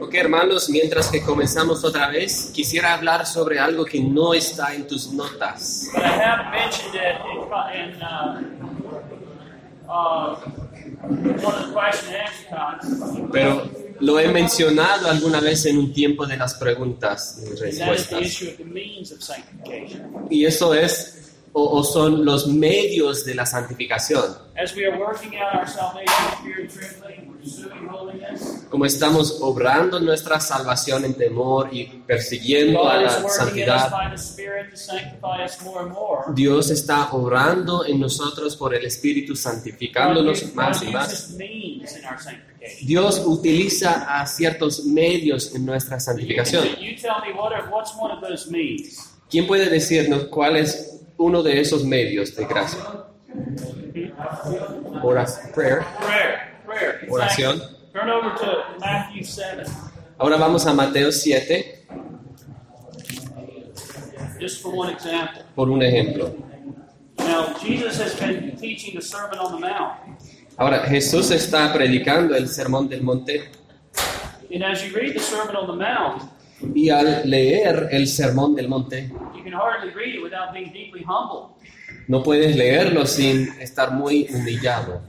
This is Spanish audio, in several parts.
Ok, hermanos, mientras que comenzamos otra vez, quisiera hablar sobre algo que no está en tus notas. But I have mentioned it in, co- in one of the question and answer times. Pero lo he mencionado alguna vez en un tiempo de las preguntas y respuestas. Y eso es, o, o son los medios de la santificación. Como estamos obrando nuestra salvación en temor y persiguiendo a la santidad. Dios está obrando en nosotros por el Espíritu, santificándonos más y más. Dios utiliza a ciertos medios en nuestra santificación. ¿Quién puede decirnos cuál es uno de esos medios de gracia? Oración. Prayer. Prayer. Prayer. Oración. Exactly. Turn over to Matthew 7, Ahora vamos a Mateo 7 just for one example. por un ejemplo. Now, Jesus has been teaching the Sermon on the Mount. Ahora, Jesús está predicando el sermón del monte Y al leer el sermón del monte no puedes leerlo sin estar muy humillado,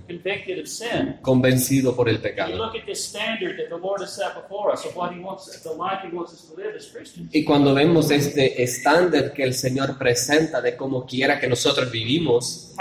convencido por el pecado. Y cuando vemos este estándar que el Señor presenta de cómo quiera que nosotros vivimos,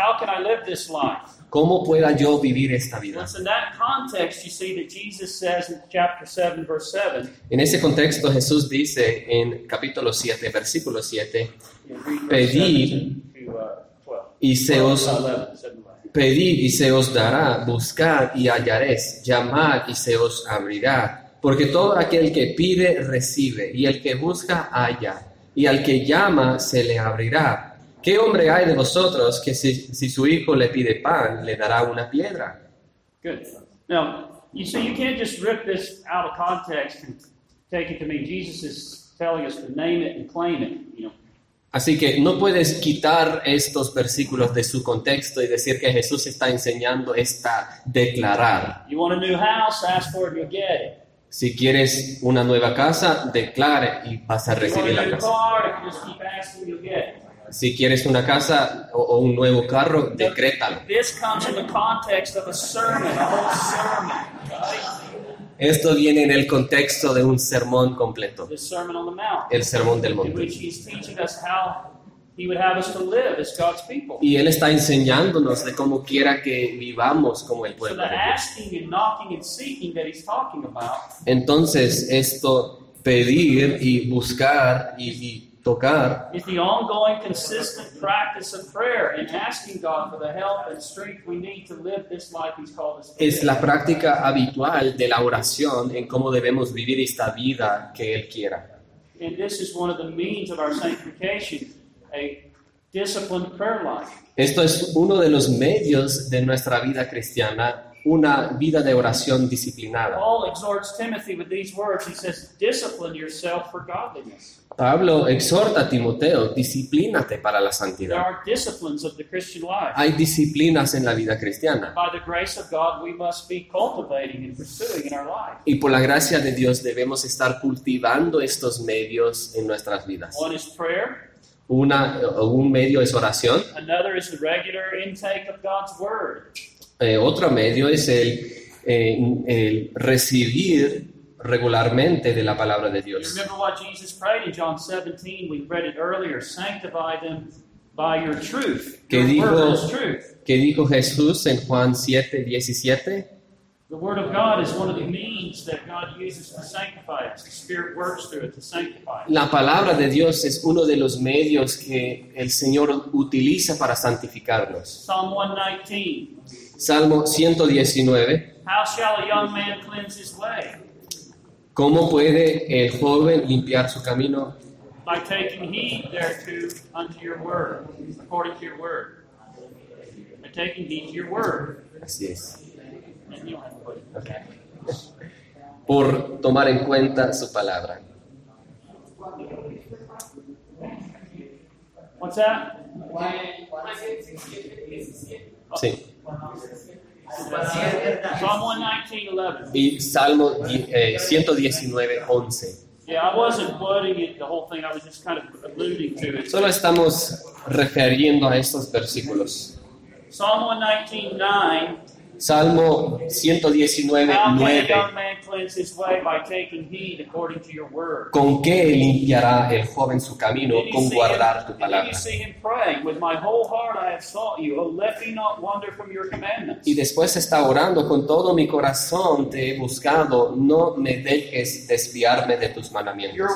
¿cómo pueda yo vivir esta vida? Well, it's in that context you see that Jesus says in chapter 7, verse 7. En ese contexto Jesús dice en capítulo 7, versículo 7, you know, read verse Pedid 7 to, uh, 12. y se os, 11, 7, 11. pedid y se os dará, buscad y hallaréis, llamad y se os abrirá, porque todo aquel que pide recibe, y el que busca halla, y al que llama se le abrirá. ¿Qué hombre hay de vosotros que si, si su hijo le pide pan, le dará una piedra? Good. Now, you see, you can't just rip this out of context and take it to mean Jesus is telling us to name it and claim it. You know, Así que no puedes quitar estos versículos de su contexto y decir que Jesús está enseñando esta declarar. you want a new house, ask for it, you'll get it. Si quieres una nueva casa, declare y vas a recibir la casa. car, Si quieres una casa o, o un nuevo carro, decrétalo. This comes in the context of a sermon, a whole sermon, right? Esto viene en el contexto de un sermón completo, The Sermon on the Mount, el sermón del monte. which he's teaching us how he would have us to live as God's people. Y Él está enseñándonos de cómo quiera que vivamos como el pueblo de Dios. Entonces, esto, pedir y buscar y, y tocar, is the ongoing, consistent practice of prayer and asking God for the help and strength we need to live this life He's called us to es la práctica habitual de la oración en cómo debemos vivir esta vida que Él quiera. And this is one of the means of our sanctification, a disciplined prayer life. Esto es uno de los medios de nuestra vida cristiana, una vida de oración disciplinada. Paul exhorts Timothy with these words. He says, Discipline yourself for godliness. Pablo exhorta a Timoteo, disciplínate para la There santidad. are disciplines of the Christian life. Hay disciplinas en la vida cristiana By the grace of God, we must be cultivating and pursuing in our life. y por la gracia de Dios debemos estar cultivando estos medios en nuestras vidas. One is prayer, Una, un medio es oración, eh, otro medio es el, eh, el recibir regularmente de la palabra de You Dios. remember what Jesus prayed in John 17? We read it earlier. Sanctify them by your truth. Your word dijo- truth. ¿Qué dijo Jesús en Juan 7, 17? The Word of God is one of the means that God uses to sanctify us. The Spirit works through it to sanctify us. La palabra de Dios es uno de los medios que el Señor utiliza para santificarnos. Psalm 119. Salmo 119. How shall a young man cleanse his way? ¿Cómo puede el joven limpiar su camino? By taking heed thereto unto your word, according to your word. By taking heed to your word. Así es. Por tomar en cuenta su palabra. What's that? Sí. Psalm 119, 11. y Salmo eh, 119, 11. Yeah, I wasn't quoting it, the whole thing. I was just kind of alluding to it. Solo estamos refiriendo a estos versículos. Psalm 119, 9. Salmo 119, How can a 9. young man cleanse his way by taking heed according to your word? ¿Con qué limpiará el joven su camino? Con guardar tu palabra. Y después está orando, con todo mi corazón te he buscado, no me dejes desviarme de tus mandamientos.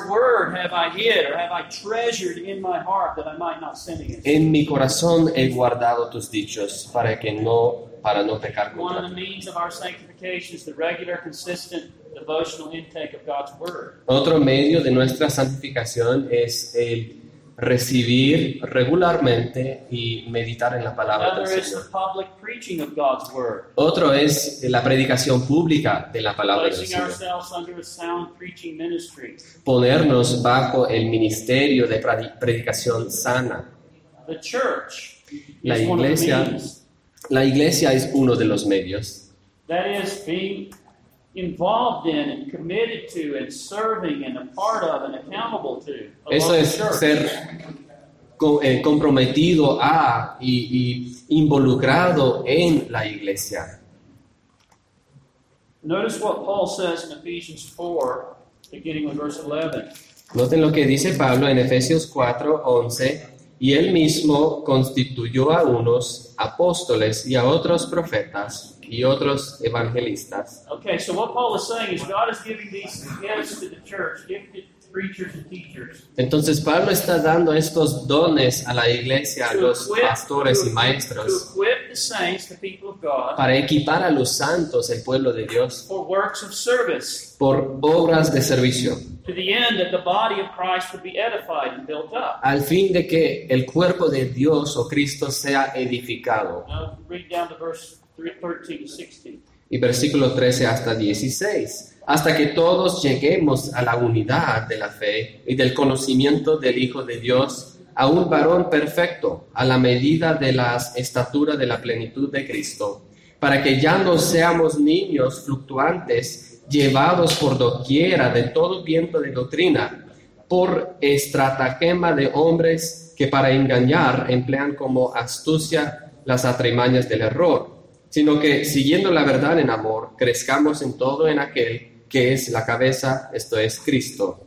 En mi corazón he guardado tus dichos para que no para no pecar One contra of the ti. means of our sanctification is the regular, consistent devotional intake of God's word. Otro medio de nuestra santificación es el recibir regularmente y meditar en la palabra del Another is the Señor. public preaching of God's word, Otro es la predicación pública de la palabra del Señor. Ponernos bajo el ministerio de predi- predicación sana. The church La is one of the iglesia-. La iglesia es uno de los medios. That is being involved in and committed to and serving and a part of and accountable to. Eso es ser eh, comprometido a y, y involucrado en la iglesia. Notice what Paul says in Ephesians 4, beginning with verse 11. Noten lo que dice Pablo en Efesios 4, 11. Y él mismo constituyó a unos apóstoles y a otros profetas y otros evangelistas. Okay, so what Paul is saying is God is giving these gifts to the church. Entonces Pablo está dando estos dones a la iglesia, a to los pastores to- y maestros, To equip the saints, the people of God, para equipar a los santos, el pueblo de Dios, por obras de servicio, to the end that the body of Christ would be edified and built up. al fin de que el cuerpo de Dios o Cristo sea edificado. Now read down to verse 3, 13 to 16. Y versículo 13 hasta 16. Hasta que todos lleguemos a la unidad de la fe y del conocimiento del Hijo de Dios, a un varón perfecto, a la medida de la estatura de la plenitud de Cristo, para que ya no seamos niños fluctuantes, llevados por doquiera de todo viento de doctrina, por estratagema de hombres que para engañar emplean como astucia las atrimañas del error, sino que siguiendo la verdad en amor, crezcamos en todo en aquel que es la cabeza, esto es Cristo,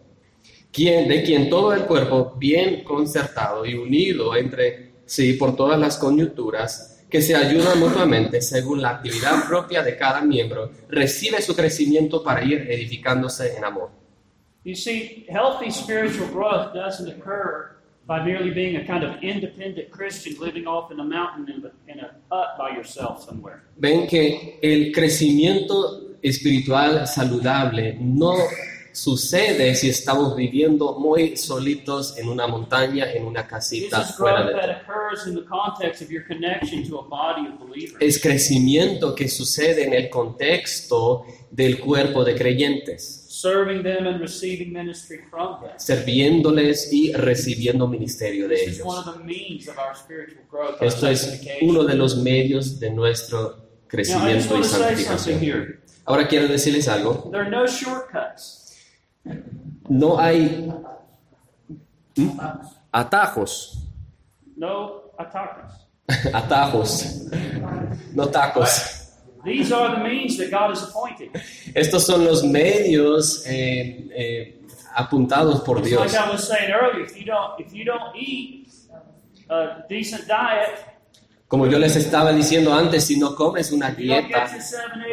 quien, de quien todo el cuerpo, bien concertado y unido entre sí por todas las coyunturas, que se ayudan mutuamente según la actividad propia de cada miembro, recibe su crecimiento para ir edificándose en amor. You see, healthy spiritual growth doesn't occur by merely being a kind of independent Christian living off in a mountain in a, in a hut by yourself somewhere. ven que el crecimiento espiritual saludable no sucede si estamos viviendo muy solitos en una montaña, en una casita fuera de. Es crecimiento que sucede en el contexto del cuerpo de creyentes, serving them and receiving ministry from them. sirviéndoles y recibiendo ministerio de ellos. of the means of our spiritual growth. our Esto es uno de los medios de nuestro crecimiento y santificación. Ahora quiero decirles algo. There are no shortcuts. No hay ¿Mm? atajos, No attackers. atajos, no tacos. These are the means that God has appointed. Estos son los medios eh, eh, apuntados por Dios. like I was saying earlier, if you don't if you don't eat a decent diet, Como yo les estaba diciendo antes, si no comes una dieta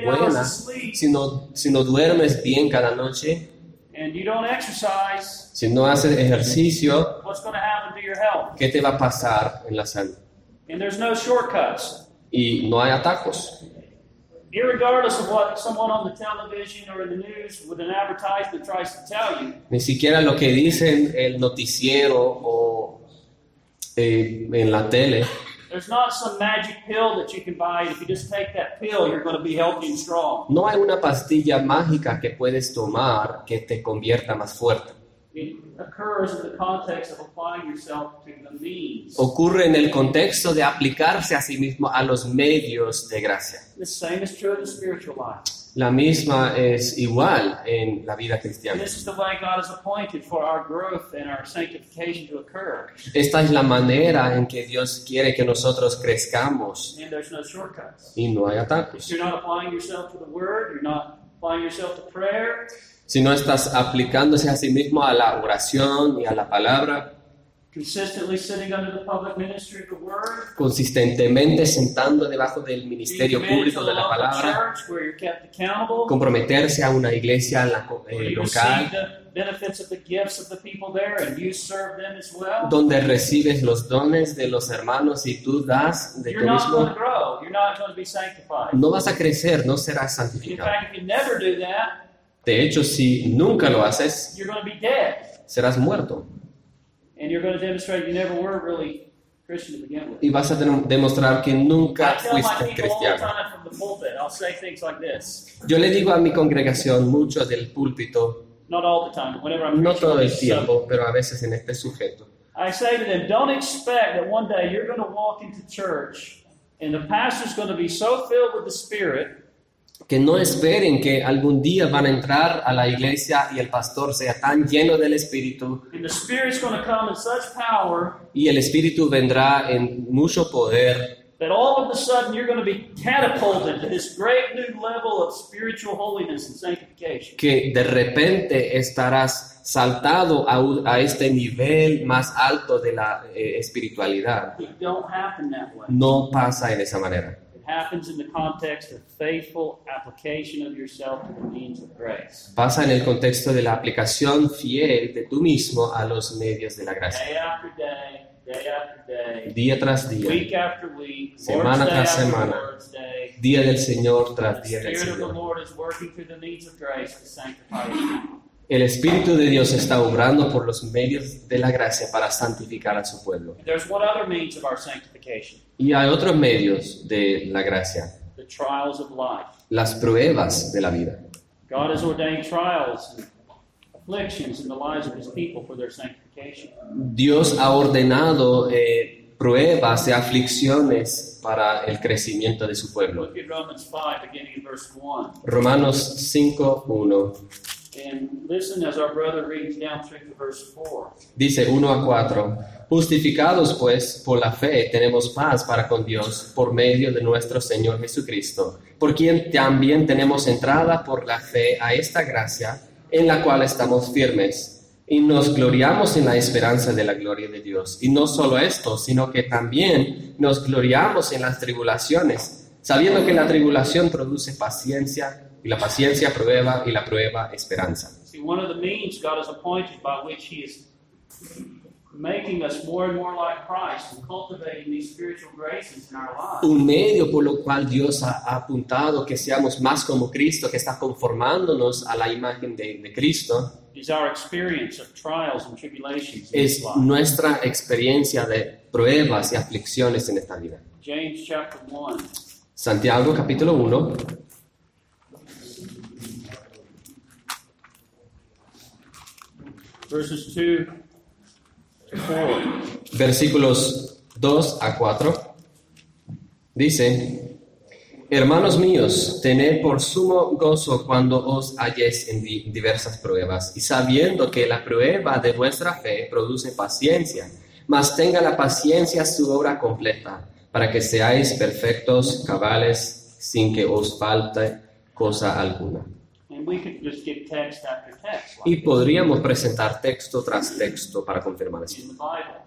buena, si no, si no duermes bien cada noche, and you don't exercise, si no haces ejercicio, what's going to happen to your health? ¿qué te va a pasar en la salud? And there's no shortcuts. Y no hay atajos. Irregardless of what someone on the television or in the news with an advertisement tries to tell you, Ni siquiera lo que dicen el noticiero o eh, en la tele. there's not some magic pill that you can buy. And if you just take that pill, you're going to be healthy and strong. No hay una pastilla mágica que puedes tomar que te convierta más fuerte. It occurs in the context of applying yourself to the means. Ocurre en el contexto de aplicarse a sí mismo a los medios de gracia. The same is true in the spiritual life. La misma es igual en la vida cristiana. this is the way God has appointed for our growth and our sanctification to occur. Esta es la manera en que Dios quiere que nosotros crezcamos y no hay atajos. Si no estás aplicándose a sí mismo a la oración y a la palabra, consistently sitting under the public ministry of the Word, consistentemente sentando debajo del ministerio público de la palabra, comprometerse a una iglesia eh, local, the benefits of the gifts of the people there and you serve them as well. donde recibes los dones de los hermanos y tú das de You're tú not going to mismo, grow. You're not going to be sanctified. no vas a crecer, no serás In santificado. fact, if you never do that, De hecho, si nunca lo haces, you're going to be dead. serás muerto And you're going to demonstrate you never were really Christian to begin with. y vas a demostrar que nunca fuiste cristiano. time from the pulpit, I'll say things like this. Yo le digo a mi congregación mucho del púlpito, Not all the time, whenever I'm no todo el tiempo, pero a veces en este sujeto. I say to them, don't expect that one day you're going to walk into church and the pastor's going to be so filled with the Spirit que no esperen que algún día van a entrar a la iglesia y el pastor sea tan lleno del Espíritu and the Spirit's going to come in such power y el Espíritu vendrá en mucho poder that all of a sudden you're going to be catapulted to this great new level of spiritual holiness and sanctification. que de repente estarás saltado a, un- a este nivel más alto de la eh, espiritualidad. It don't happen that way. No pasa en esa manera. It happens in the context of faithful application of yourself to the means of grace. Pasa en el contexto de la aplicación fiel de tú mismo a los medios de la gracia. Day after day, day after day, Día tras día, week after week, Semana tras semana. Día del Señor tras día del Spirit of the Señor. Lord is working through the means of grace to sanctify His people. El Espíritu de Dios está obrando por los medios de la gracia para santificar a su pueblo. There's one other means of our sanctification Y hay otros medios de la gracia, the trials of life. las pruebas de la vida. God has ordained trials and afflictions in the lives of His people for their sanctification. Dios ha ordenado eh, pruebas y aflicciones para el crecimiento de su pueblo. Romans 5, beginning in verse 1. Romanos 5.1 And listen as our brother reads down through to verse 4. dice 1 a 4, justificados pues por la fe tenemos paz para con Dios por medio de nuestro Señor Jesucristo, por quien también tenemos entrada por la fe a esta gracia en la cual estamos firmes y nos gloriamos en la esperanza de la gloria de Dios. Y no solo esto, sino que también nos gloriamos en las tribulaciones, sabiendo que la tribulación produce paciencia y la paciencia prueba y la prueba esperanza. See, one of the means making us more and more like Christ and cultivating these spiritual graces in our lives un medio por lo cual Dios ha ha apuntado que seamos más como Cristo, que está conformándonos a la imagen de, de Cristo, is our experience of trials and tribulations in es nuestra experiencia de pruebas y aflicciones en esta vida. James chapter 1. Santiago capítulo 1, verses 2 to 4. Versículos 2 a 4, dice, Hermanos míos, tened por sumo gozo cuando os halléis en di- diversas pruebas, y sabiendo que la prueba de vuestra fe produce paciencia, mas tenga la paciencia su obra completa, para que seáis perfectos, cabales, sin que os falte cosa alguna. And we could just give text after text Y podríamos presentar texto tras texto para confirmar this esto. in the Bible,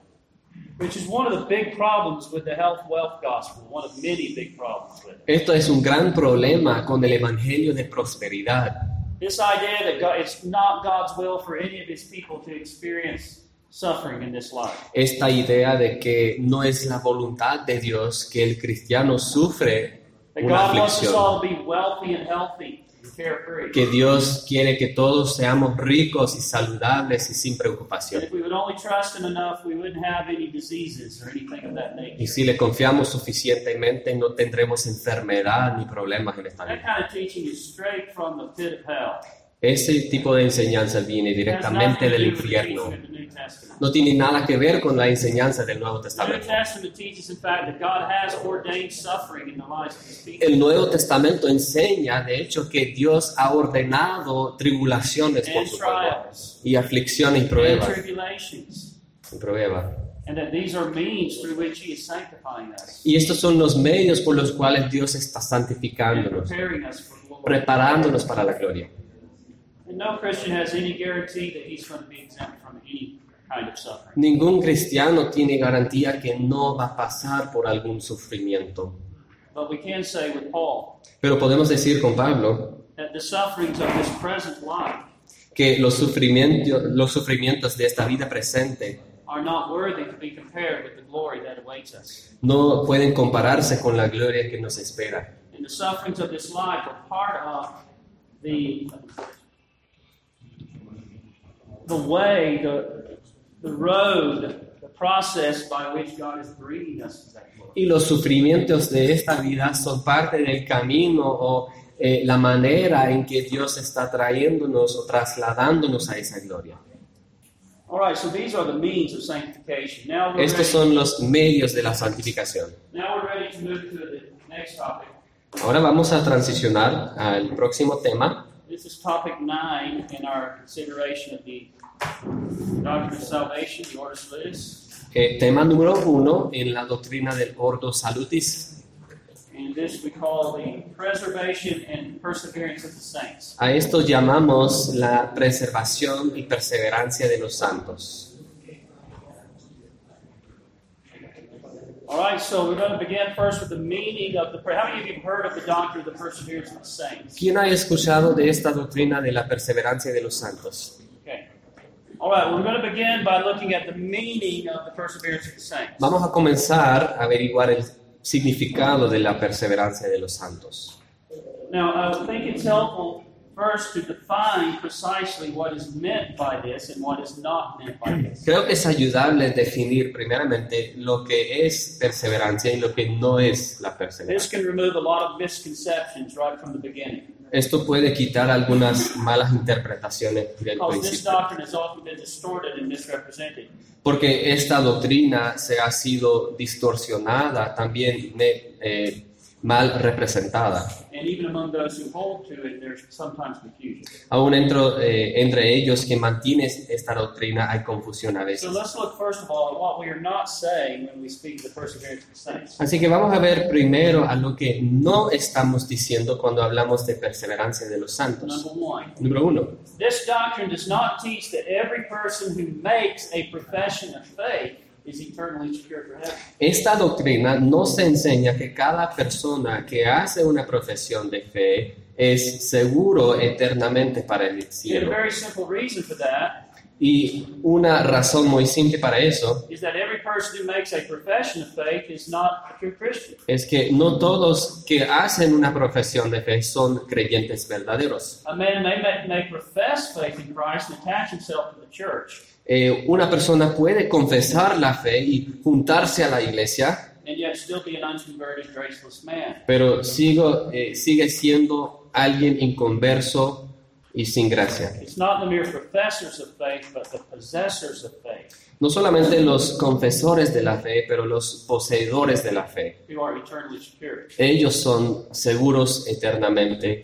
which is one of the big problems with the health wealth gospel, one of many big problems with it. Esto es un gran problema con el Evangelio de prosperidad. This idea that God, it's not God's will for any of His people to experience suffering in this life. esta idea de que no es la voluntad de Dios que el cristiano sufre That una God wants us aflicción, que Dios quiere que todos seamos ricos y saludables y sin preocupación. Y si le confiamos suficientemente, no tendremos enfermedad ni problemas en esta vida. Ese tipo de enseñanza viene directamente del infierno. No tiene nada que ver con la enseñanza del Nuevo Testamento. El Nuevo Testamento enseña, de hecho, que Dios ha ordenado tribulaciones por su pueblo y aflicciones y pruebas. y pruebas. Y estos son los medios por los cuales Dios está santificándonos, preparándonos para la gloria. No Christian has any guarantee that he's going to be exempt from any kind of suffering. Ningún cristiano tiene garantía que no va a pasar por algún sufrimiento. But we can say with Paul Pero podemos decir con Pablo that the sufferings of this present life que los sufrimientos, los sufrimientos de esta vida presente are not worthy to be compared with the glory that awaits us. no pueden compararse con la gloria que nos espera. And the sufferings of this life are part of the the way, the the road, the process by which God is bringing us to that glory. Y los sufrimientos de esta vida son parte del camino o eh, la manera en que Dios está trayéndonos o trasladándonos a esa gloria. All right, so these are the means of sanctification. Now we're Estos ready, son los medios de la santificación. now we're ready to move to the next topic. Ahora vamos a transicionar al próximo tema. This is topic nine in our consideration of the doctrine of salvation, the Ordo Salutis. eh, tema número uno en la doctrina del Ordo Salutis. And this we call the preservation and perseverance of the saints. A esto llamamos la preservación y perseverancia de los santos. All right, so we're going to begin first with the meaning of the prayer. How many of you have heard of the doctrine of the perseverance of the saints? ¿Quién ha escuchado de esta doctrina de la perseverancia de los santos? Okay. All right, we're going to begin by looking at the meaning of the perseverance of the saints. Vamos a comenzar a averiguar el significado de la perseverancia de los santos. Now, I think it's helpful first to define precisely what is meant by this and what is not meant by this. Creo que es ayudable definir primeramente lo que es perseverancia y lo que no es la perseverancia. Esto puede quitar algunas malas interpretaciones del this principio, porque esta doctrina se ha sido distorsionada, también eh, mal representada. And even among those who hold to it, there's sometimes confusion. Aún entro- eh, entre ellos que mantienen esta doctrina hay confusión a So veces. let's look first of all at what we are not saying when we speak of the perseverance of the saints. Así que vamos a ver primero a lo que no estamos diciendo cuando hablamos de perseverancia de los santos. Número uno, this doctrine does not teach that every person who makes a profession of faith esta doctrina no se enseña que cada persona que hace una profesión de fe es seguro eternamente para el cielo. Y una razón muy simple para eso es que no todos que hacen una profesión de fe son creyentes verdaderos. Eh, una persona puede confesar la fe y juntarse a la iglesia, pero sigo, eh, sigue siendo alguien inconverso y sin gracia. No solamente los confesores de la fe, pero los poseedores de la fe. Ellos son seguros eternamente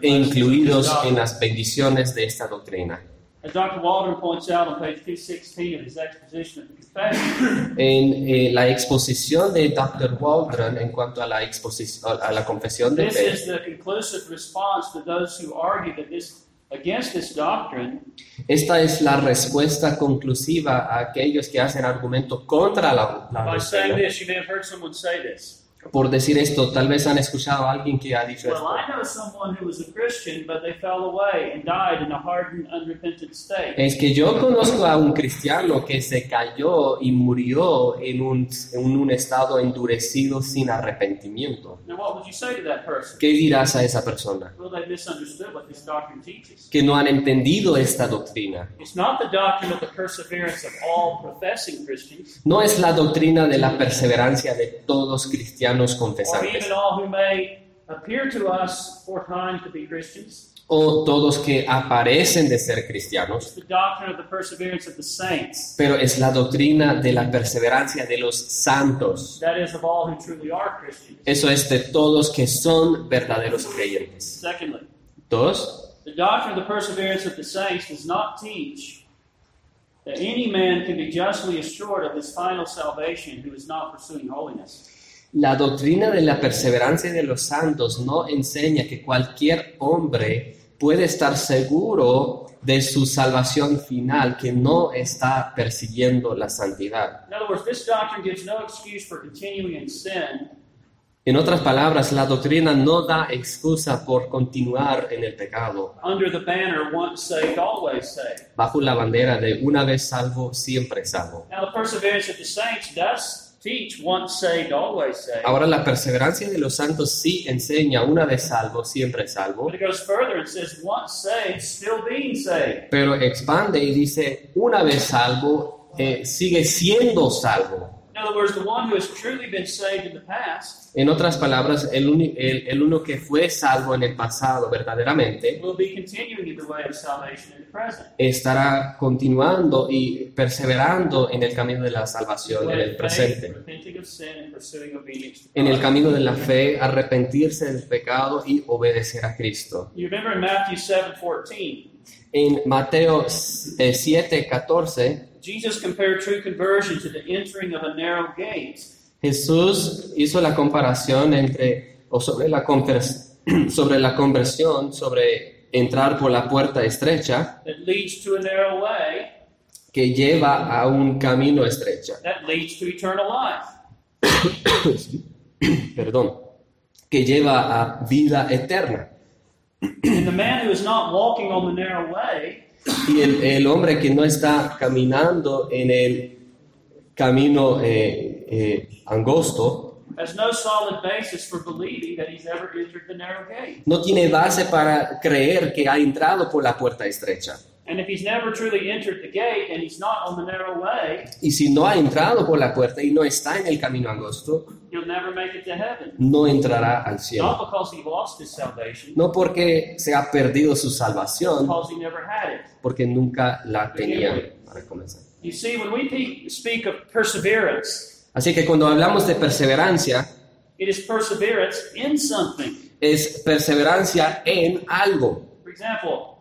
e incluidos en las bendiciones de esta doctrina. As Dr. Waldron points out on page 216 of his exposition of the confession, En eh, la exposición de Dr. Waldron en cuanto a la, exposición, a la confesión de this fe, is the conclusive response to those who argue that this against this doctrine esta es la respuesta conclusiva a aquellos que hacen argumento contra la, la by saying doctrina. this. You may have heard someone say this. Por decir esto, tal vez han escuchado a alguien que ha dicho esto. I know someone who was a Christian, but they fell away and died in a hardened, unrepentant state. Es que yo conozco a un cristiano que se cayó y murió en un, en un estado endurecido sin arrepentimiento. Now, what would you say to that person? ¿Qué dirás a esa persona? Que no han entendido esta doctrina. No es la doctrina de la perseverancia de todos cristianos or confesantes, even all who may appear to us for time to be Christians. o todos que aparecen de ser cristianos, pero es la doctrina de la perseverancia de los santos. That is, of all who truly are Christians. Eso es de todos que son verdaderos creyentes. Secondly, Dos, the doctrine of the perseverance of the saints does not teach that any man can be justly assured of his final salvation who is not pursuing holiness. La doctrina de la perseverancia de los santos no enseña que cualquier hombre puede estar seguro de su salvación final que no está persiguiendo la santidad. En otras palabras, la doctrina no da excusa por continuar en el pecado under the banner once saved, always saved. bajo la bandera de una vez salvo, siempre salvo. Now, the perseverance of the saints does teach once saved, always saved. Ahora la perseverancia de los santos sí enseña una vez salvo, siempre salvo, But it goes further and says, once saved, still being saved. pero expande y dice una vez salvo, eh, sigue siendo salvo. In other words, the one who has truly been saved in the past En otras palabras, el, uni- el- el uno que fue salvo en el pasado verdaderamente will be continuing in the way of salvation in the present. estará continuando y perseverando en el camino de la salvación en el presente. En el camino de la fe, arrepentirse del pecado y obedecer a Cristo. You remember in Matthew 7:14, En Mateo eh, 7, 14, Jesus compared true conversion to the entering of a narrow gate Jesús hizo la comparación entre, o sobre la, sobre la conversión, sobre entrar por la puerta estrecha that leads to a narrow way que lleva a un camino estrecho. that leads to eternal life. Perdón, que lleva a vida eterna. And the man who is not walking on the narrow way Y el, el hombre que no está caminando en el camino eh, eh, angosto, has no solid basis for believing that he's ever entered the narrow gate. no tiene base para creer que ha entrado por la puerta estrecha. And if he's never truly entered the gate and he's not on the narrow way, Y si no ha entrado por la puerta y no está en el camino angosto, he'll never make it to heaven. no entrará al cielo. Not because he lost his salvation, No porque se ha perdido su salvación, because he never had it. porque nunca la tenía. Para comenzar. You see, when we pe- speak of perseverance, Así que cuando hablamos de perseverancia, it is perseverance in something. es perseverancia en algo. For example, you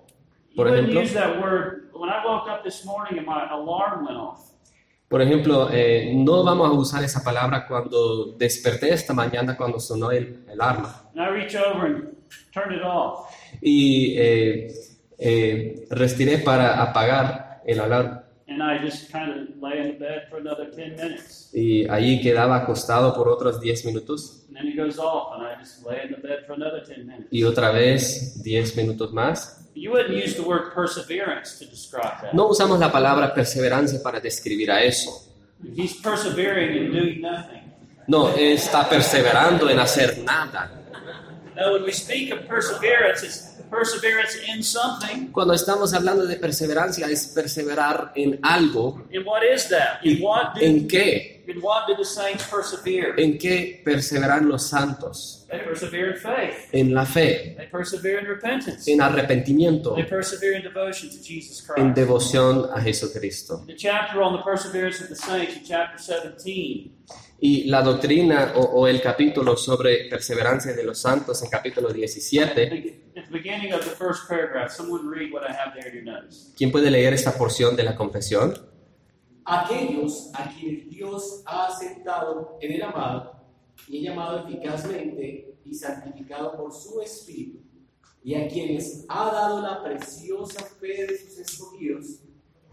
Por ejemplo? use that word when I woke up this morning and my alarm went off. Por ejemplo, eh, no vamos a usar esa palabra cuando desperté esta mañana cuando sonó el, el alarma. And I reach over and turn it off. Y eh, eh, retiré para apagar el alarma. And I just kind of lay in the bed for another 10 minutes. Y allí quedaba acostado por otros 10 minutos. And then it goes off, and I just lay in the bed for another 10 minutes. Y otra vez 10 minutos más. You wouldn't use the word perseverance to describe that. No usamos la palabra perseverancia para describir a eso. He's persevering in doing nothing. No, está perseverando en hacer nada. No, when we speak of perseverance, it's perseverance in something. Cuando estamos hablando de perseverancia es perseverar en algo. And what is that? In what ¿En did, qué? in what did the saints persevere? ¿En qué perseveran los santos? They persevere in faith. En la fe, They persevere in repentance. en arrepentimiento, They persevere in devotion to Jesus en Christ. devoción a Jesucristo. The chapter on the perseverance of the saints in chapter 17 Y la doctrina o, o el capítulo sobre perseverancia de los santos en capítulo 17, At the beginning of the first paragraph, someone read what I have there in your notes. ¿quién puede leer esta porción de la confesión? aquellos a quienes Dios ha aceptado en el amado y ha llamado eficazmente y santificado por su Espíritu, y a quienes ha dado la preciosa fe de sus escogidos,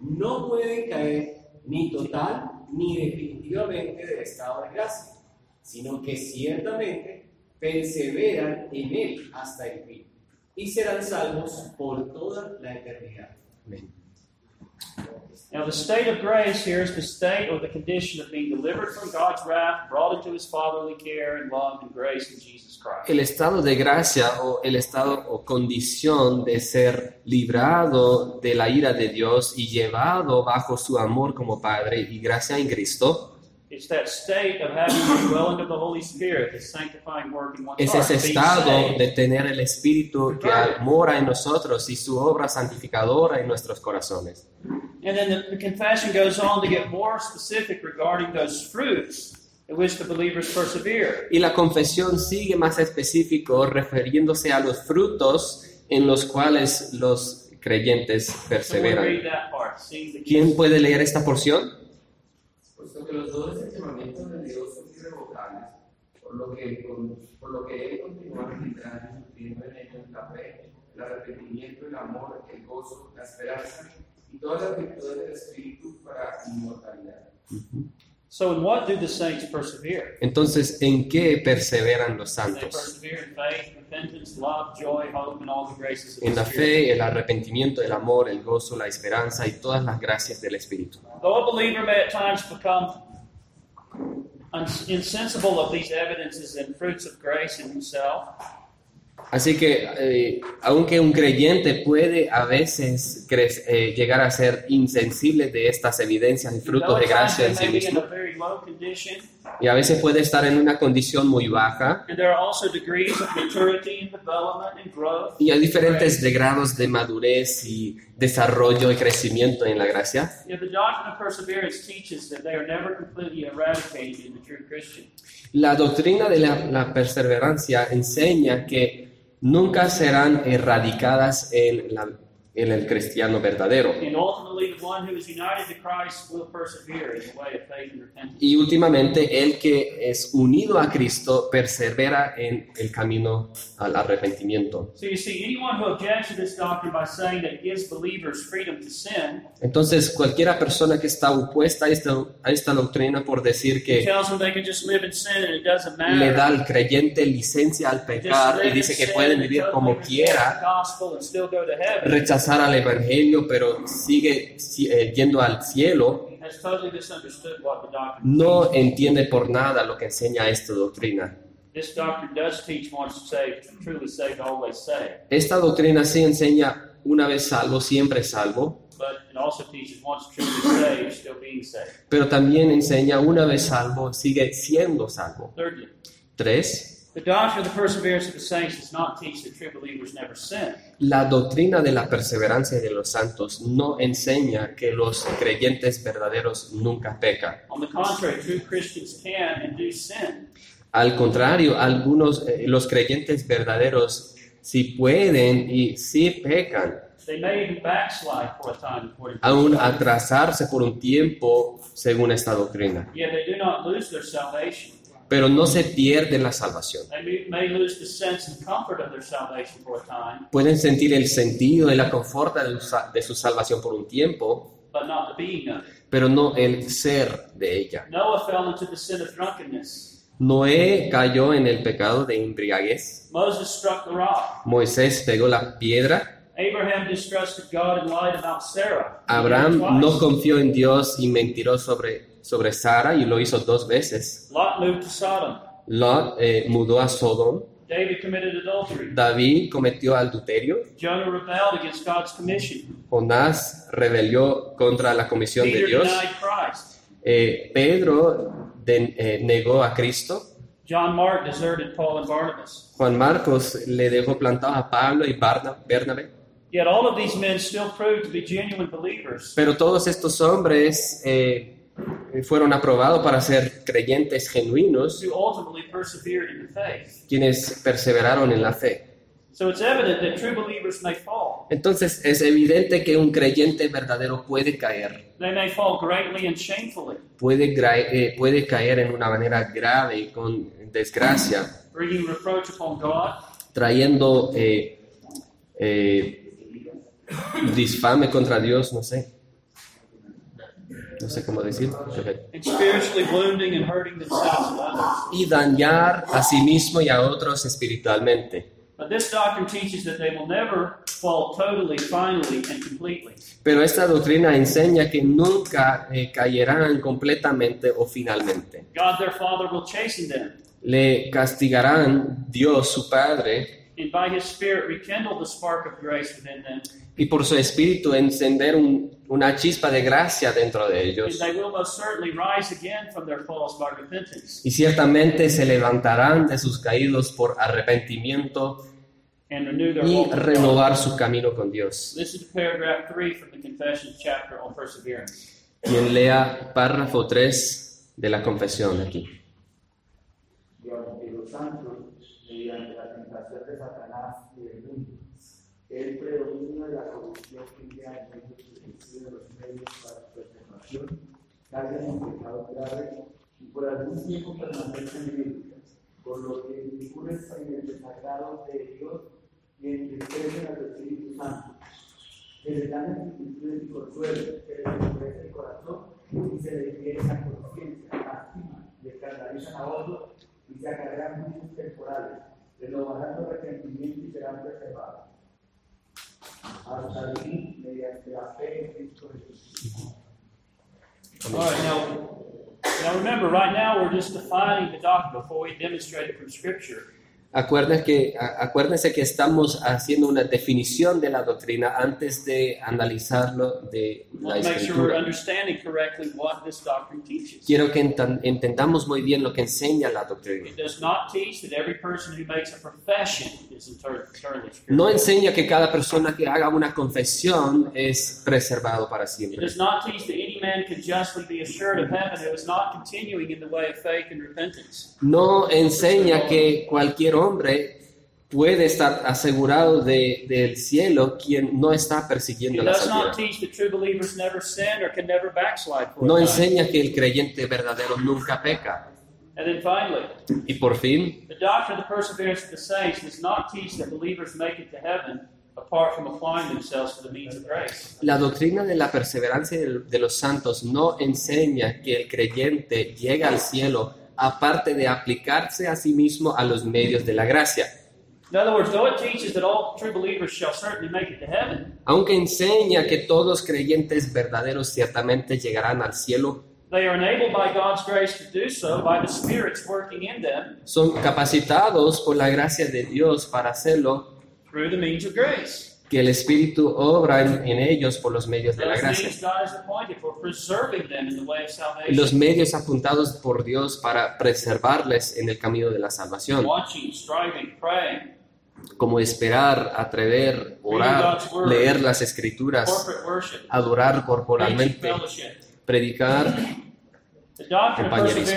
no pueden caer ni total ni definitivamente del estado de gracia, sino que ciertamente perseveran en él hasta el fin, y serán salvos por toda la eternidad. Amén. Now, the state of grace here is the state or the condition of being delivered from God's wrath, brought into his fatherly care and love and grace in Jesus Christ. El estado de gracia o el estado o condición de ser librado de la ira de Dios y llevado bajo su amor como Padre y gracia en Cristo, It's that state of having the dwelling of the Holy Spirit, the sanctifying work in one's Es ese estado de tener el Espíritu que mora en nosotros y su obra santificadora en nuestros corazones. And then the, the confession goes on to get more specific regarding those fruits in which the believers persevere. Y la confesión sigue más específico refiriéndose a los frutos en los cuales los creyentes perseveran. ¿Quién puede leer esta porción? Puesto que los dones del llamamiento de Dios son irrevocables, por lo que, con- por lo que Él continúa ministrando y sufriendo en ellos la fe, el arrepentimiento, el amor, el gozo, la esperanza y todas las virtudes del Espíritu para inmortalidad. So, in what do the saints persevere? Entonces, ¿en qué perseveran los santos? persevere in faith, repentance, love, joy, hope, and all the graces of En la fe, el arrepentimiento, el amor, el gozo, la esperanza y todas las gracias del Espíritu. Though a believer may at times become uns- insensible of these evidences and fruits of grace in himself, Así que, eh, aunque un creyente puede a veces eh, llegar a ser insensible de estas evidencias y frutos de gracia en sí mismo, y a veces puede estar en una condición muy baja, and there are also degrees of maturity and development and growth. y hay diferentes de grados de madurez y desarrollo y crecimiento en la gracia. La doctrina de la, la perseverancia enseña que nunca serán erradicadas en, la- en el cristiano verdadero. Y últimamente el que es unido a Cristo persevera en el camino al arrepentimiento. So you see, anyone who objects to this doctrine by saying that it gives believers freedom to sin Entonces, cualquiera persona que está opuesta a esta, a esta doctrina por decir que le da al creyente licencia al pecar y dice que pueden vivir como quiera, rechazar al evangelio, pero sigue si- yendo al cielo, no entiende por nada lo que enseña esta doctrina. This doctrine does teach once saved, truly saved, always saved. Esta doctrina sí enseña una vez salvo, siempre salvo, pero también enseña una vez salvo, sigue siendo salvo. Tres, the doctrine of the perseverance of the saints does not teach that true believers never sin. la doctrina de la perseverancia de los santos no enseña que los creyentes verdaderos nunca pecan. On the contrary, true Christians can and do sin. Al contrario, algunos, eh, los creyentes verdaderos sí pueden y sí pecan, They may even backslide for a time, according to aún atrasarse por un tiempo según esta doctrina. Yet they do not lose their salvation. Pero no se pierde la salvación. Pueden sentir el sentido y la confort de su- salvación por un tiempo, pero no el ser de ella. Noé cayó en el pecado de embriaguez. Moses struck the rock. Moisés pegó la piedra. Abraham distrusted God and lied about Sarah. Abraham Twice. no confió en Dios y mentiró sobre, sobre Sara y lo hizo dos veces. Lot moved to Sodom. Lot eh, mudó a Sodom. David committed adultery. David cometió adulterio. Jonah rebelled against God's commission. Jonás rebelió contra la comisión de Peter Dios. denied Christ. Eh, Pedro de- eh, negó a Cristo. John Mark deserted Paul and Barnabas. Juan Marcos le dejó plantado a Pablo y Bernabé. Yet all of these men still proved to be genuine believers. Pero todos estos hombres eh, fueron aprobados para ser creyentes genuinos, quienes perseveraron en la fe. So it's evident that true believers may fall. Entonces es evidente que un creyente verdadero puede caer, They may fall greatly and shamefully, puede, eh, puede caer en una manera grave y con desgracia, bringing reproach upon God, trayendo eh, eh, disfame contra Dios, no sé. No sé cómo decir. and spiritually wounding and hurting themselves and others. Y dañar a sí mismo y a otros espiritualmente. But this doctrine teaches that they will never fall totally, finally, and completely. Pero esta doctrina enseña que nunca eh, caerán completamente o finalmente. God their Father will chasten them. Le castigarán Dios su Padre and by His Spirit rekindle the spark of grace within them. y por su espíritu encender un- una chispa de gracia dentro de And ellos. they will most certainly rise again from their falls by repentance Y ciertamente se levantarán de sus caídos por arrepentimiento and renew their y renovar su camino con Dios. This is paragraph 3 from the Confessions chapter on perseverance. Quien lea párrafo 3 de la confesión aquí. los santos, mediante la tentación de Satanás y del mundo, el predominio de la corrupción que ya en ellos para su preservación, caigan en pecado grave y por algún tiempo permanecen libres, por lo que incurren en el desagrado de Dios y entristecen al Espíritu Santo, que les dan instituciones y consuelo, que les endurece el corazón y se les hiere la conciencia, lastiman y escandalizan a otros y se acarrean juicios temporales, renovarán su arrepentimiento y serán preservados. Hasta allí, mediante la fe en Cristo Jesús. All right, now, now remember, right now we're just defining the doctrine before we demonstrate it from Scripture. Acuérdense que, acuérdense que estamos haciendo una definición de la doctrina antes de analizarlo de la escritura. Quiero que enten- entendamos muy bien lo que enseña la doctrina. It does not teach that every person who makes a profession is eternally spiritual. No enseña que cada persona que haga una confesión es preservado para It siempre. does not teach that any man can justly be assured of heaven who is not continuing in the way of faith and repentance. No enseña que cualquier hombre puede estar asegurado de- del cielo quien no está persiguiendo la santidad. No enseña que el creyente verdadero nunca peca. And then finally, Y por fin, the doctrine of the perseverance of the saints does not teach that believers make it to heaven apart from applying themselves to the means of grace. la doctrina de la perseverancia de de los santos no enseña que el creyente llega al cielo aparte de aplicarse a sí mismo a los medios de la gracia. In other words, though it teaches that all true believers shall certainly make it to heaven, Aunque enseña que todos creyentes verdaderos ciertamente llegarán al cielo, they are enabled by God's grace to do so by the Spirit's working in them son capacitados por la gracia de Dios para hacerlo, que el Espíritu obra en, en ellos por los medios de la gracia. los medios apuntados por Dios para preservarles en el camino de la salvación, como esperar, atrever, orar, leer las escrituras, adorar corporalmente, predicar. Compañerismo.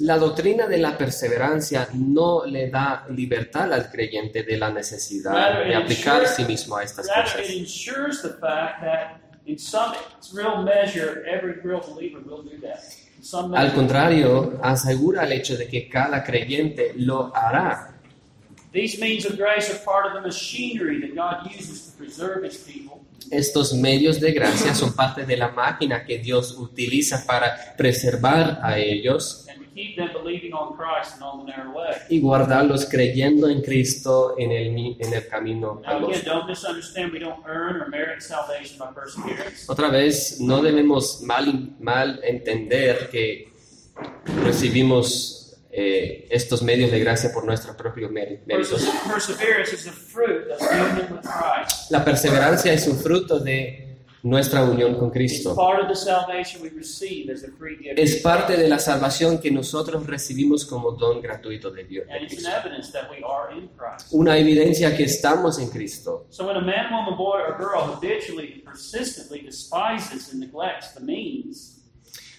La doctrina de la perseverancia no le da libertad al creyente de la necesidad de aplicar sí mismo a estas cosas. it ensures the fact that in some real measure, every real believer will do that. In some Al contrario, asegura el hecho de que cada creyente lo hará. these means of grace are part of the machinery that God uses to preserve His people Estos medios de gracia son parte de la máquina que Dios utiliza para preservar a ellos y guardarlos creyendo en Cristo en el, en el camino by perseverance. Otra vez, no debemos mal, mal entender que recibimos eh, estos medios de gracia por nuestros propios mé- méritos. La perseverancia es un fruto de nuestra unión con Cristo. Es parte de la salvación que nosotros recibimos como don gratuito de Dios. de. Una evidencia que estamos en Cristo. So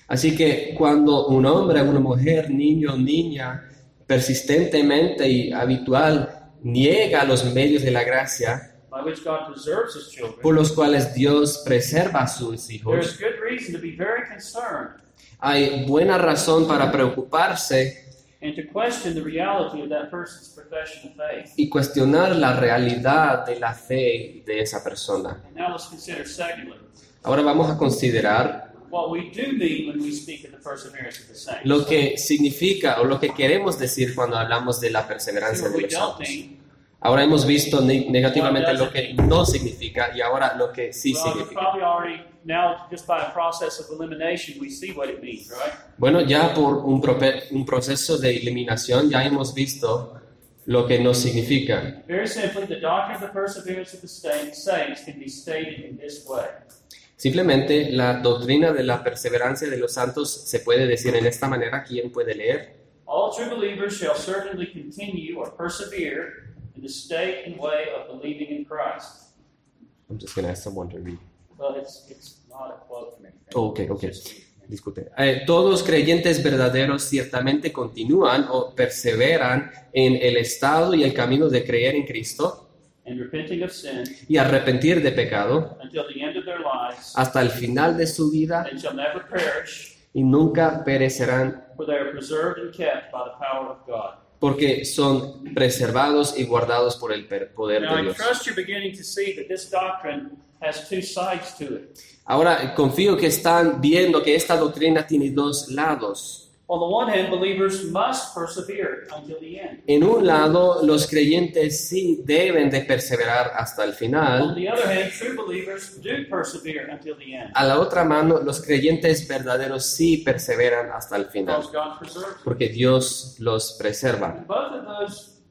Así que cuando un hombre, una mujer, niño, niña, persistentemente y habitual niega los medios de la gracia by which God preserves his children, por los cuales Dios preserva a sus hijos, good reason to be very concerned hay buena razón para preocuparse and to question the reality of that person's profession of faith. y cuestionar la realidad de la fe de esa persona. Now let's consider secondly Ahora vamos a considerar what we do mean when we speak of the perseverance of the saints. lo que significa o lo que queremos decir cuando hablamos de la perseverancia what de we los santos. mean Ahora hemos visto ne- negativamente lo que no significa y ahora lo que sí significa. Bueno, ya por un, un proceso de eliminación ya hemos visto lo que no significa. Simplemente la doctrina de la perseverancia de los santos se puede decir en esta manera. ¿Quién puede leer? All true believers shall certainly continue or persevere in the state and way of believing in Christ. I'm just going to ask someone to read. Well, it's, it's not a quote from anything. Ok, ok. It's just- Disculpe. Eh, todos creyentes verdaderos ciertamente continúan o perseveran en el estado y el camino de creer en Cristo and repenting of sin y arrepentir de pecado until the end of their lives, hasta el final de su vida and shall never perish, y nunca perecerán for they are preserved and kept by the power of God. porque son preservados y guardados por el poder de Dios. trust you're beginning to see that this doctrine has two sides to it. Ahora confío que están viendo que esta doctrina tiene dos lados. On the one hand, believers must persevere until the end. En un lado, los creyentes sí deben de perseverar hasta el On final. the other hand, true believers do persevere until the end. A la otra mano, los creyentes verdaderos sí perseveran hasta el final, Because God preserves them. porque Dios los preserva. And both of those,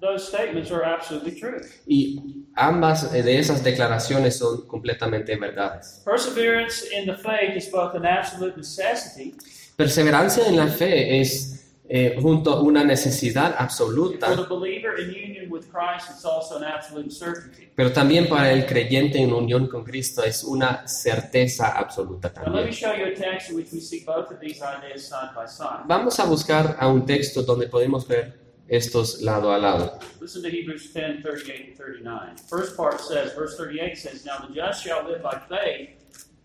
those statements are absolutely true. Y ambas de esas declaraciones son completamente verdades. Perseverance in the faith is both an absolute necessity Perseverancia en la fe es eh, junto a una necesidad for the absoluta, believer in union with Christ. It's also an absolute certainty. pero también para el creyente en unión con Cristo es una certeza absoluta Now, let me también. show you a text in which we see both of these ideas side by side. Vamos a buscar a un texto donde podemos ver estos lado a lado. Listen to Hebrews 10 38 and 39. First part says, verse 38 says, Now the just shall live by faith,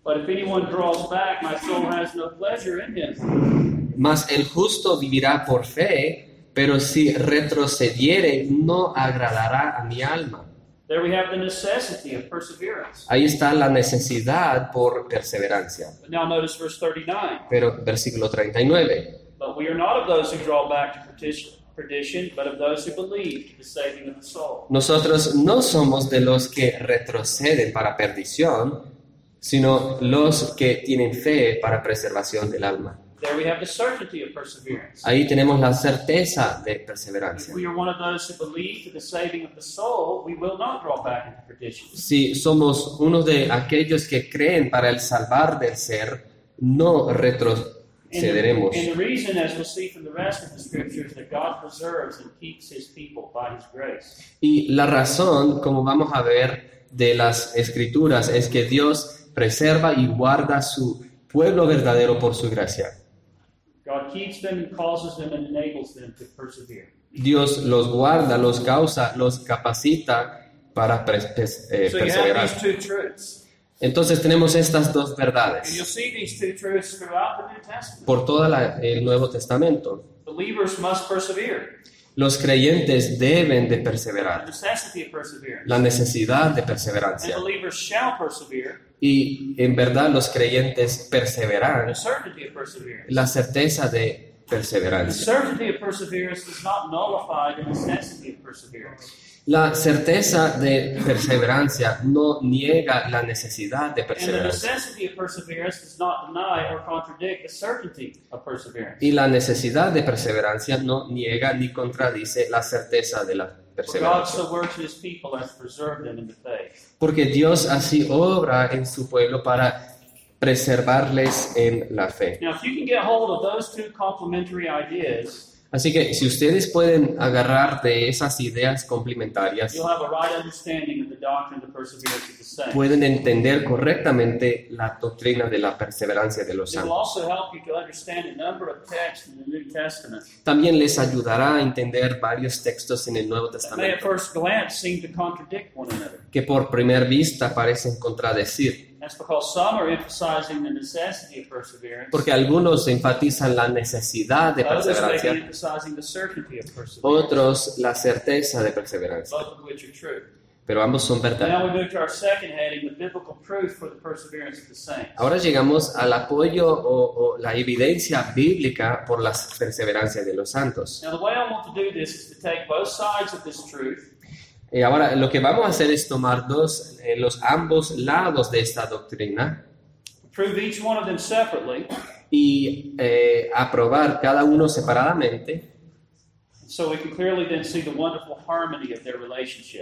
but if anyone draws back, my soul has no pleasure in him. Mas el justo vivirá por fe, pero si retrocediere no agradará a mi alma. There we have the necessity of perseverance. Ahí está la necesidad por perseverancia. But now notice verse 39. Pero versículo 39. But we are not of those who draw back to perdition, perdition, but of those who believe to the saving of the soul. Nosotros no somos de los que retroceden para perdición, sino los que tienen fe para preservación del alma. There we have the certainty of perseverance. Ahí tenemos la certeza de perseverancia. If we are one of those who believe to the saving of the soul, we will not draw back into perdition. Si somos uno de aquellos que creen para el salvar del ser, no retrocederemos. Y la razón, como vamos a ver de las escrituras, es que Dios preserva y guarda su pueblo verdadero por su gracia. God keeps them and causes them and enables them to persevere. Dios los guarda, los causa, los capacita para eh, perseverar. Entonces tenemos estas dos And you'll verdades see these two truths throughout the New Testament. por todo el Nuevo Testamento. Los creyentes deben de The perseverar, la necesidad de perseverancia. Y en verdad los creyentes perseveran, The certainty of perseverance. la certeza de The perseverancia. La certeza de perseverancia no niega la necesidad de perseverancia. necessity of perseverance does not deny or contradict the certainty of perseverance. Y la necesidad de perseverancia no niega ni contradice la certeza de la perseverancia. Porque Dios así obra en su pueblo para preservarles en la fe. Now, if you can get hold of those two complementary ideas, Así que si ustedes pueden agarrar de esas ideas complementarias, you'll have a right understanding of the doctrine of the perseverance of the saints. pueden entender correctamente la doctrina de la perseverancia de los santos. También les ayudará a entender varios textos en el Nuevo Testamento que por primer vista parecen contradecir, That's because some are emphasizing the necessity of perseverance. porque algunos enfatizan la necesidad de perseverancia, emphasizing the certainty of perseverance. otros la certeza de perseverancia, Both of which are true. pero ambos son verdad. Now we move to our second heading, the biblical proof for the perseverance of the saints. Ahora llegamos al apoyo o, o la evidencia bíblica por la perseverancia de los santos. Now the way I want to do this is to take both sides of this truth Y ahora lo que vamos a hacer es tomar dos, eh, los ambos lados de esta doctrina prove each one of them separately, y eh, aprobar cada uno separadamente.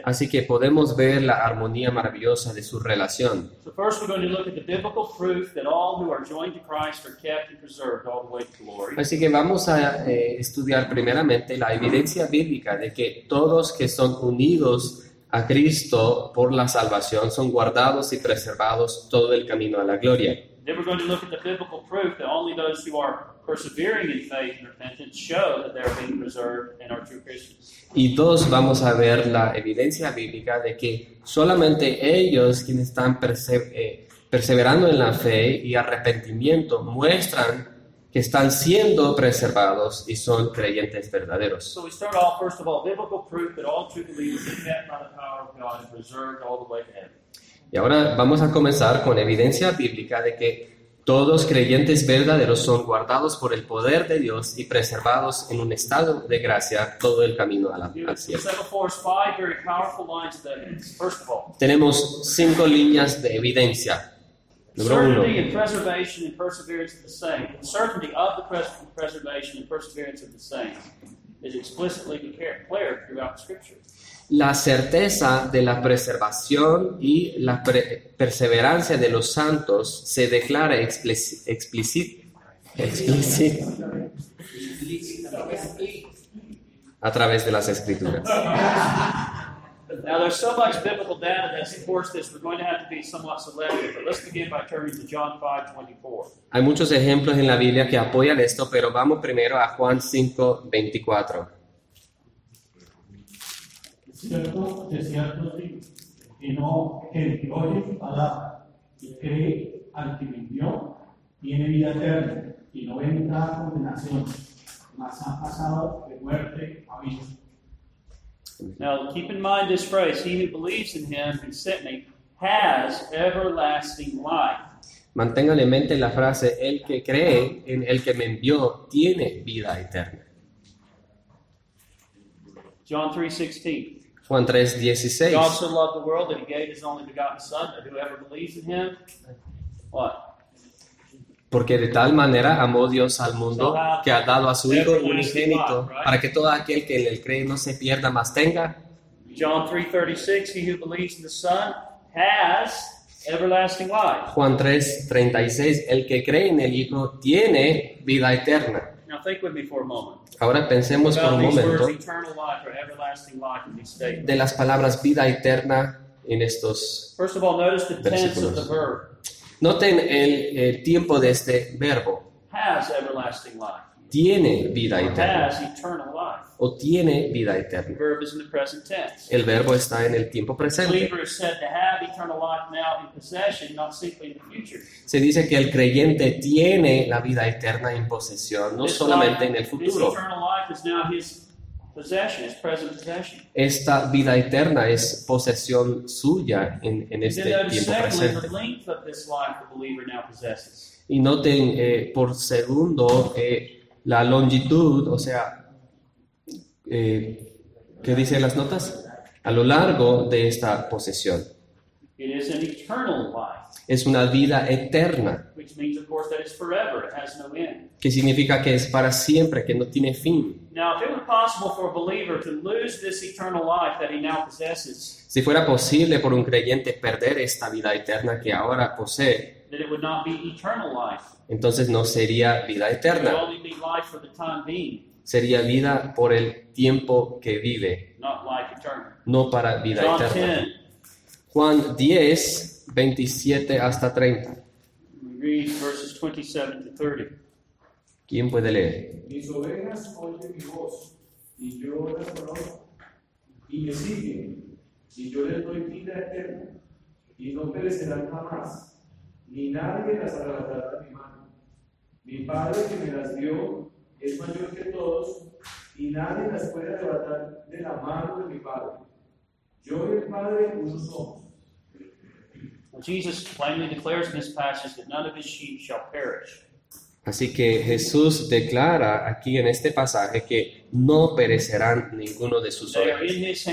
Así que podemos ver la armonía maravillosa de su relación. So first we're going to look at the biblical proof that all who are joined to Christ are kept and preserved all the way to glory. Así que vamos a eh, estudiar primeramente la evidencia bíblica de que todos que son unidos a Cristo por la salvación son guardados y preservados todo el camino a la gloria. Then we're going to look at the biblical proof that only those who are persevering in faith and repentance show that they're being preserved and are true Christians. Y dos, vamos a ver la evidencia bíblica de que solamente ellos quienes están perse- eh, perseverando en la fe y arrepentimiento muestran que están siendo preservados y son creyentes verdaderos. So we start off, first of all, biblical proof that all true believers are kept by the power of God and preserved all the way to heaven. Y ahora vamos a comenzar con evidencia bíblica de que todos creyentes verdaderos son guardados por el poder de Dios y preservados en un estado de gracia todo el camino a la- all, Tenemos cinco líneas de evidencia. Número uno. certainty and preservation and perseverance of the saints. The certainty of the pres- preservation and perseverance of the saints is explicitly declared throughout the Scripture. La certeza de la preservación y la pre- perseverancia de los santos se declara explici- a través de las escrituras. Now, there's so much biblical data that supports this, we're going to have to be somewhat selective, but let's begin by turning to John 5 24. Hay muchos ejemplos en la Biblia que apoyan esto, pero vamos primero a Juan 5, 24. cierto, de cierto digo, que no, que el que oye mi palabra y cree al que me envió, tiene vida eterna y no vendrá a condenación, mas ha pasado de muerte a vida. Now, keep in mind this phrase He who believes in him who sent me has everlasting life. Mantengan en mente la frase, el que cree en el que me envió tiene vida eterna. John 3 16. Juan 3, God 16. so loved the world that he gave his only begotten Son, that whoever believes in him, what? Porque de tal manera amó Dios al mundo que ha dado a su Hijo unigénito para que todo aquel que en él cree no se pierda, más tenga. John 3:36, he who believes in the Son has everlasting life. Juan 3, 36. El que cree en el Hijo tiene vida eterna. Now think with me for a moment Ahora pensemos por un momento de las palabras vida eterna en estos. First of all, notice the tense of the Versículos. verb. Noten el, el tiempo de este verbo. Has everlasting life. Tiene vida eterna o tiene vida The eterna. El verbo está en el tiempo presente. Se dice que el creyente tiene la vida eterna en posesión, no solamente en el futuro. Esta vida eterna es posesión suya en, en este tiempo presente. Y noten eh, por segundo eh, la longitud, o sea, eh, ¿qué dicen las notas? A lo largo de esta posesión. It is an eternal life, Es una vida eterna, which means, of course, that it's forever. It has no end. que significa que es para siempre, que no tiene fin. Now, if it were possible for a believer to lose this eternal life that he now possesses, Si fuera posible por un creyente perder esta vida eterna que ahora posee, then it would not be eternal life. entonces no sería vida It would eterna, only be life for the time being, sería vida por el tiempo que vive, not life eternal. no para vida John eterna. 10, Juan 10, 27 hasta 30. we read verses 27 to 30. ¿Quién puede leer? Mis ovejas oyen mi voz, y yo las conozco, y me siguen, y yo les doy vida eterna, y no perecerán jamás, ni nadie las arrebatará de mi mano. Mi Padre que me las dio es mayor que todos, y nadie las puede arrebatar de la mano de mi Padre. Yo y el Padre uno somos. Jesus plainly declares in this passage that none of his sheep shall perish. Así que Jesús declara aquí en este pasaje que no perecerán ninguno de sus They are ovejas.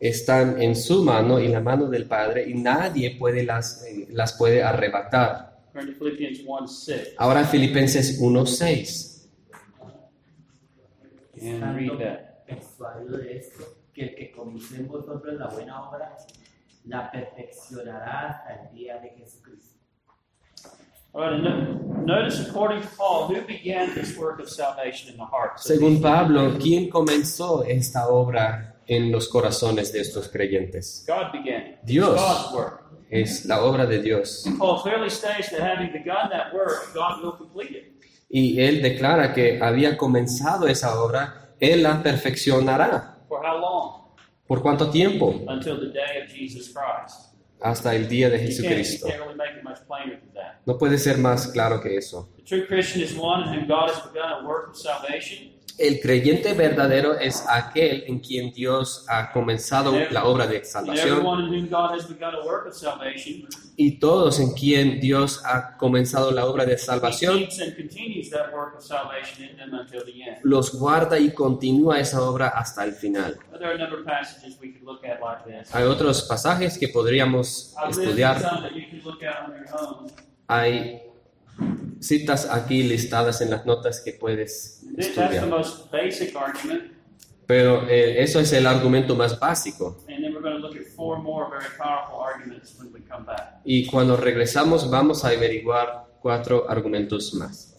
Están en su mano y en la mano del Padre y nadie puede las, eh, las puede arrebatar. Turn to Philippians 1 6 Ahora Filipenses 1.6. and read that. persuadido de esto, que el que comenzó en vosotros la buena obra, la perfeccionará hasta el día de Jesucristo. All right, and no- notice according to Paul, who began this work of salvation in the hearts? of Según Pablo? ¿quién comenzó esta obra en los corazones de estos creyentes? God began it. Dios. Es la obra de Dios. Y él declara que había comenzado esa obra, él la perfeccionará. ¿Por cuánto tiempo? Until the day of Jesus Christ. Hasta el día de Jesucristo. No puede ser más claro que eso. El creyente verdadero es aquel en quien Dios ha comenzado la obra de salvación. Y todos en quien Dios ha comenzado la obra de salvación. los guarda y continúa esa obra hasta el final. Hay otros pasajes que podríamos estudiar. Hay citas aquí listadas en las notas que puedes estudiar. Pero eh, eso es el argumento más básico. Y cuando regresamos vamos a averiguar cuatro argumentos más.